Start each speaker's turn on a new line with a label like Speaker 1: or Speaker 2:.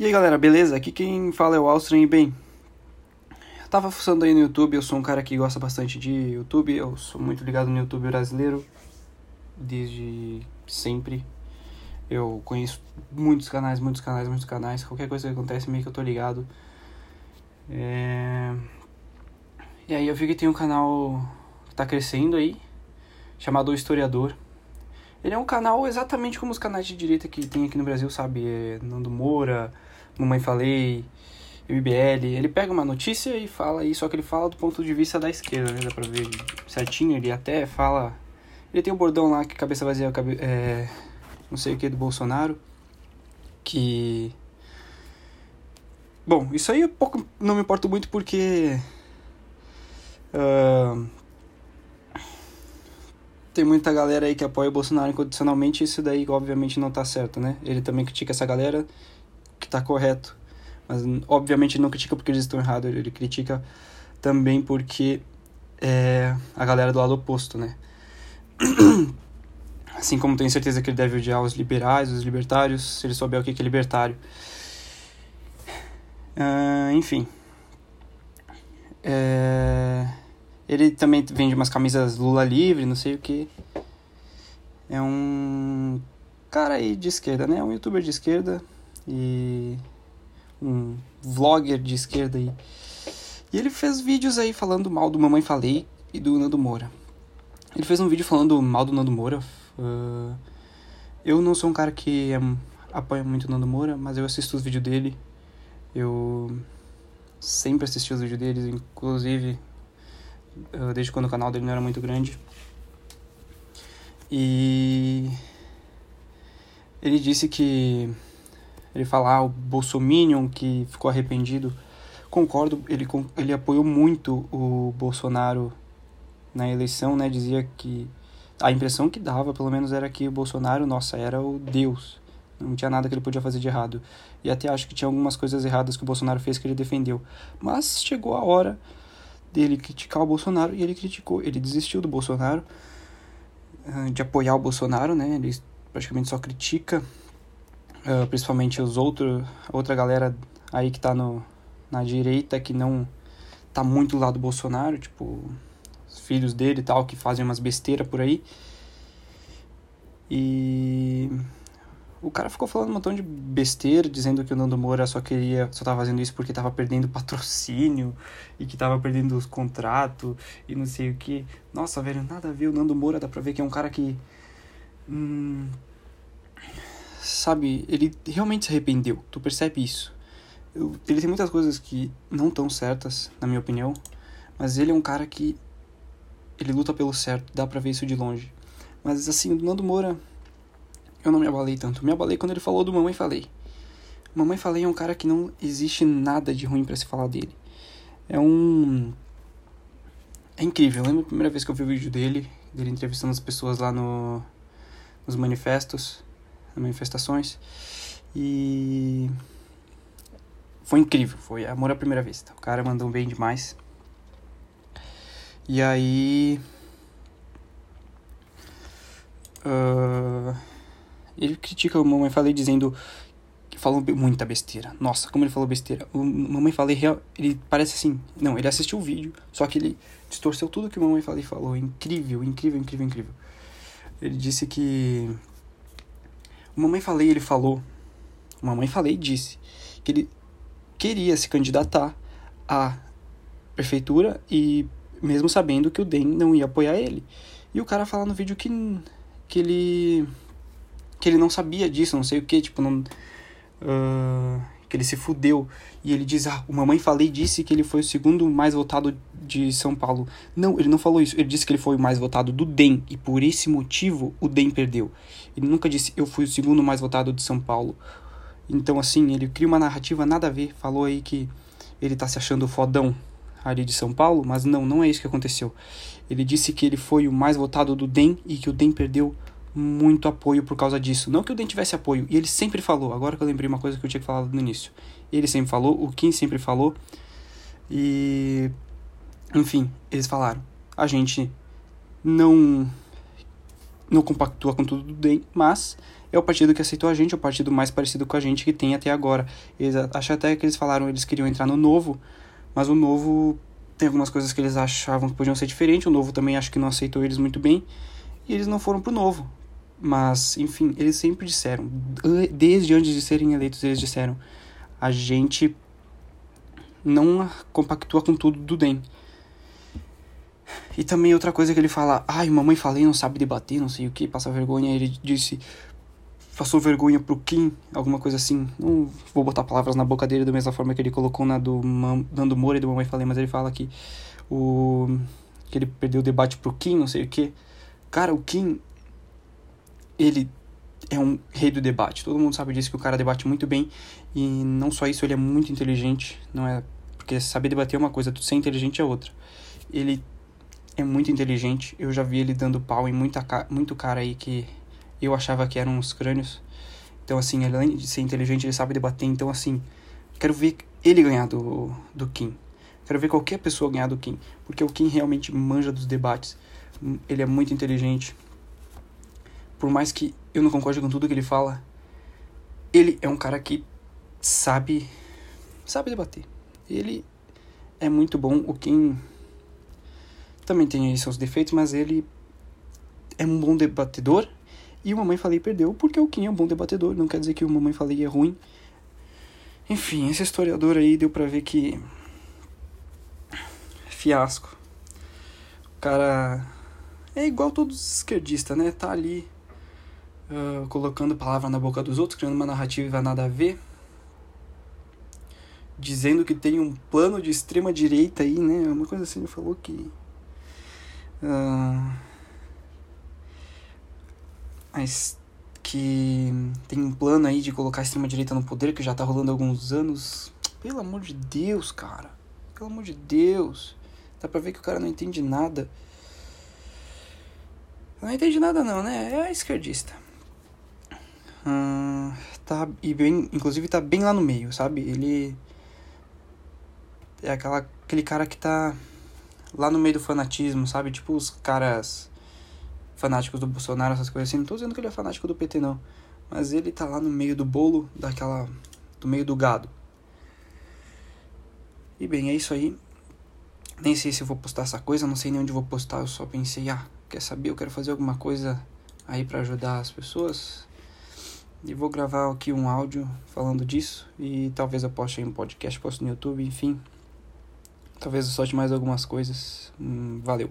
Speaker 1: E aí galera, beleza? Aqui quem fala é o Alstron e bem, eu tava fuçando aí no YouTube, eu sou um cara que gosta bastante de YouTube, eu sou muito ligado no YouTube brasileiro desde sempre. Eu conheço muitos canais, muitos canais, muitos canais, qualquer coisa que acontece meio que eu tô ligado. É... E aí eu vi que tem um canal que tá crescendo aí, chamado O Historiador. Ele é um canal exatamente como os canais de direita que tem aqui no Brasil, sabe? É Nando Moura, Mamãe Falei, MBL. Ele pega uma notícia e fala aí, só que ele fala do ponto de vista da esquerda, né? Dá pra ver certinho. Ele até fala. Ele tem o um bordão lá que cabeça vazia, cabe... é... não sei o que, do Bolsonaro. Que. Bom, isso aí eu pouco não me importo muito porque. Uh, tem muita galera aí que apoia o Bolsonaro incondicionalmente, isso daí obviamente não tá certo, né? Ele também critica essa galera que tá correto. Mas obviamente não critica porque eles estão errados, ele critica também porque é a galera do lado oposto, né? Assim como tenho certeza que ele deve odiar os liberais, os libertários, se ele souber o que é libertário. Uh, enfim. É... Ele também vende umas camisas Lula livre, não sei o que. É um cara aí de esquerda, né? Um youtuber de esquerda e um vlogger de esquerda aí. E ele fez vídeos aí falando mal do Mamãe Falei e do Nando Moura. Ele fez um vídeo falando mal do Nando Moura. Uh, eu não sou um cara que é, apoia muito o Nando Moura, mas eu assisto os vídeos dele. Eu sempre assisti os vídeos deles, inclusive uh, desde quando o canal dele não era muito grande. E ele disse que ele falar ah, o Bolsominion que ficou arrependido. Concordo, ele, ele apoiou muito o Bolsonaro na eleição, né? Dizia que a impressão que dava, pelo menos, era que o Bolsonaro, nossa, era o Deus. Não tinha nada que ele podia fazer de errado. E até acho que tinha algumas coisas erradas que o Bolsonaro fez que ele defendeu. Mas chegou a hora dele criticar o Bolsonaro e ele criticou. Ele desistiu do Bolsonaro, ah, de apoiar o Bolsonaro, né? Ele praticamente só critica uh, principalmente os outros, outra galera aí que tá no, na direita que não tá muito do lado do Bolsonaro, tipo, os filhos dele e tal, que fazem umas besteiras por aí. E o cara ficou falando um montão de besteira, dizendo que o Nando Moura só queria, só tava fazendo isso porque tava perdendo patrocínio e que tava perdendo os contratos e não sei o que. Nossa, velho, nada a ver. O Nando Moura dá pra ver que é um cara que. Hum, sabe, ele realmente se arrependeu. Tu percebe isso. Eu, ele tem muitas coisas que não estão certas, na minha opinião, mas ele é um cara que ele luta pelo certo, dá pra ver isso de longe. Mas assim, o Nando Moura, eu não me abalei tanto. Me abalei quando ele falou do Mamãe Falei. Mamãe Falei é um cara que não existe nada de ruim para se falar dele. É um. É incrível. Eu lembro a primeira vez que eu vi o vídeo dele, dele entrevistando as pessoas lá no, nos manifestos manifestações. E foi incrível, foi amor à primeira vista. O cara mandou bem demais. E aí. Uh, ele critica o Mamãe Falei dizendo que falou muita besteira. Nossa, como ele falou besteira. O Mamãe Falei, ele parece assim. Não, ele assistiu o vídeo, só que ele distorceu tudo que o Mamãe Falei falou. Incrível, incrível, incrível, incrível. Ele disse que Mamãe Falei, ele falou, Mamãe Falei disse que ele queria se candidatar à prefeitura e mesmo sabendo que o DEM não ia apoiar ele. E o cara fala no vídeo que, que ele que ele não sabia disso, não sei o que, tipo, não, uh, que ele se fudeu. E ele diz: Ah, o Mamãe Falei disse que ele foi o segundo mais votado de São Paulo. Não, ele não falou isso. Ele disse que ele foi o mais votado do DEM. E por esse motivo o DEM perdeu. Ele nunca disse: Eu fui o segundo mais votado de São Paulo. Então, assim, ele cria uma narrativa nada a ver. Falou aí que ele tá se achando fodão ali de São Paulo, mas não, não é isso que aconteceu. Ele disse que ele foi o mais votado do DEM e que o DEM perdeu muito apoio por causa disso. Não que o DEM tivesse apoio, e ele sempre falou, agora que eu lembrei uma coisa que eu tinha falado no início. Ele sempre falou, o Kim sempre falou, e. Enfim, eles falaram. A gente não não compactua com tudo do DEM, mas é o partido que aceitou a gente, é o partido mais parecido com a gente que tem até agora. Eles, acho até que eles falaram eles queriam entrar no novo, mas o novo tem algumas coisas que eles achavam que podiam ser diferentes, o novo também acho que não aceitou eles muito bem, e eles não foram pro novo. Mas, enfim, eles sempre disseram, desde antes de serem eleitos, eles disseram: a gente não compactua com tudo do DEM. E também outra coisa que ele fala, ai, mamãe falei, não sabe debater, não sei o que, passa vergonha. Ele disse, passou vergonha pro Kim, alguma coisa assim. Não vou botar palavras na boca dele da mesma forma que ele colocou na do Nando Moura e do Mamãe Falei, mas ele fala que o que ele perdeu o debate pro Kim, não sei o que. Cara, o Kim ele é um rei do debate. Todo mundo sabe disso que o cara debate muito bem e não só isso, ele é muito inteligente, não é porque saber debater é uma coisa, ser inteligente é outra. Ele é muito inteligente. Eu já vi ele dando pau em muita muito cara aí que eu achava que eram os crânios. Então, assim, além de ser inteligente, ele sabe debater. Então, assim, quero ver ele ganhar do, do Kim. Quero ver qualquer pessoa ganhar do Kim. Porque o Kim realmente manja dos debates. Ele é muito inteligente. Por mais que eu não concorde com tudo que ele fala, ele é um cara que sabe sabe debater. Ele é muito bom. O Kim também tem seus defeitos, mas ele é um bom debatedor e o Mamãe Falei perdeu porque o Kim é um bom debatedor, não quer dizer que o Mamãe Falei é ruim. Enfim, esse historiador aí deu pra ver que. Fiasco. O cara. É igual todos os esquerdistas, né? Tá ali uh, colocando palavra na boca dos outros, criando uma narrativa nada a ver. Dizendo que tem um plano de extrema direita aí, né? Uma coisa assim, ele falou que. Uh, que tem um plano aí de colocar a extrema-direita no poder que já tá rolando há alguns anos. Pelo amor de Deus, cara. Pelo amor de Deus. Dá pra ver que o cara não entende nada. Não entende nada não, né? É esquerdista. Tá, e bem, inclusive tá bem lá no meio, sabe? Ele é aquela, aquele cara que tá lá no meio do fanatismo, sabe? Tipo os caras fanáticos do Bolsonaro, essas coisas assim. Não tô dizendo que ele é fanático do PT, não. Mas ele tá lá no meio do bolo, daquela. do meio do gado. E bem, é isso aí. Nem sei se vou postar essa coisa, não sei nem onde vou postar. Eu só pensei, ah, quer saber? Eu quero fazer alguma coisa aí para ajudar as pessoas. E vou gravar aqui um áudio falando disso. E talvez eu poste aí um podcast, posto no YouTube, enfim. Talvez eu solte mais algumas coisas. Hum, valeu.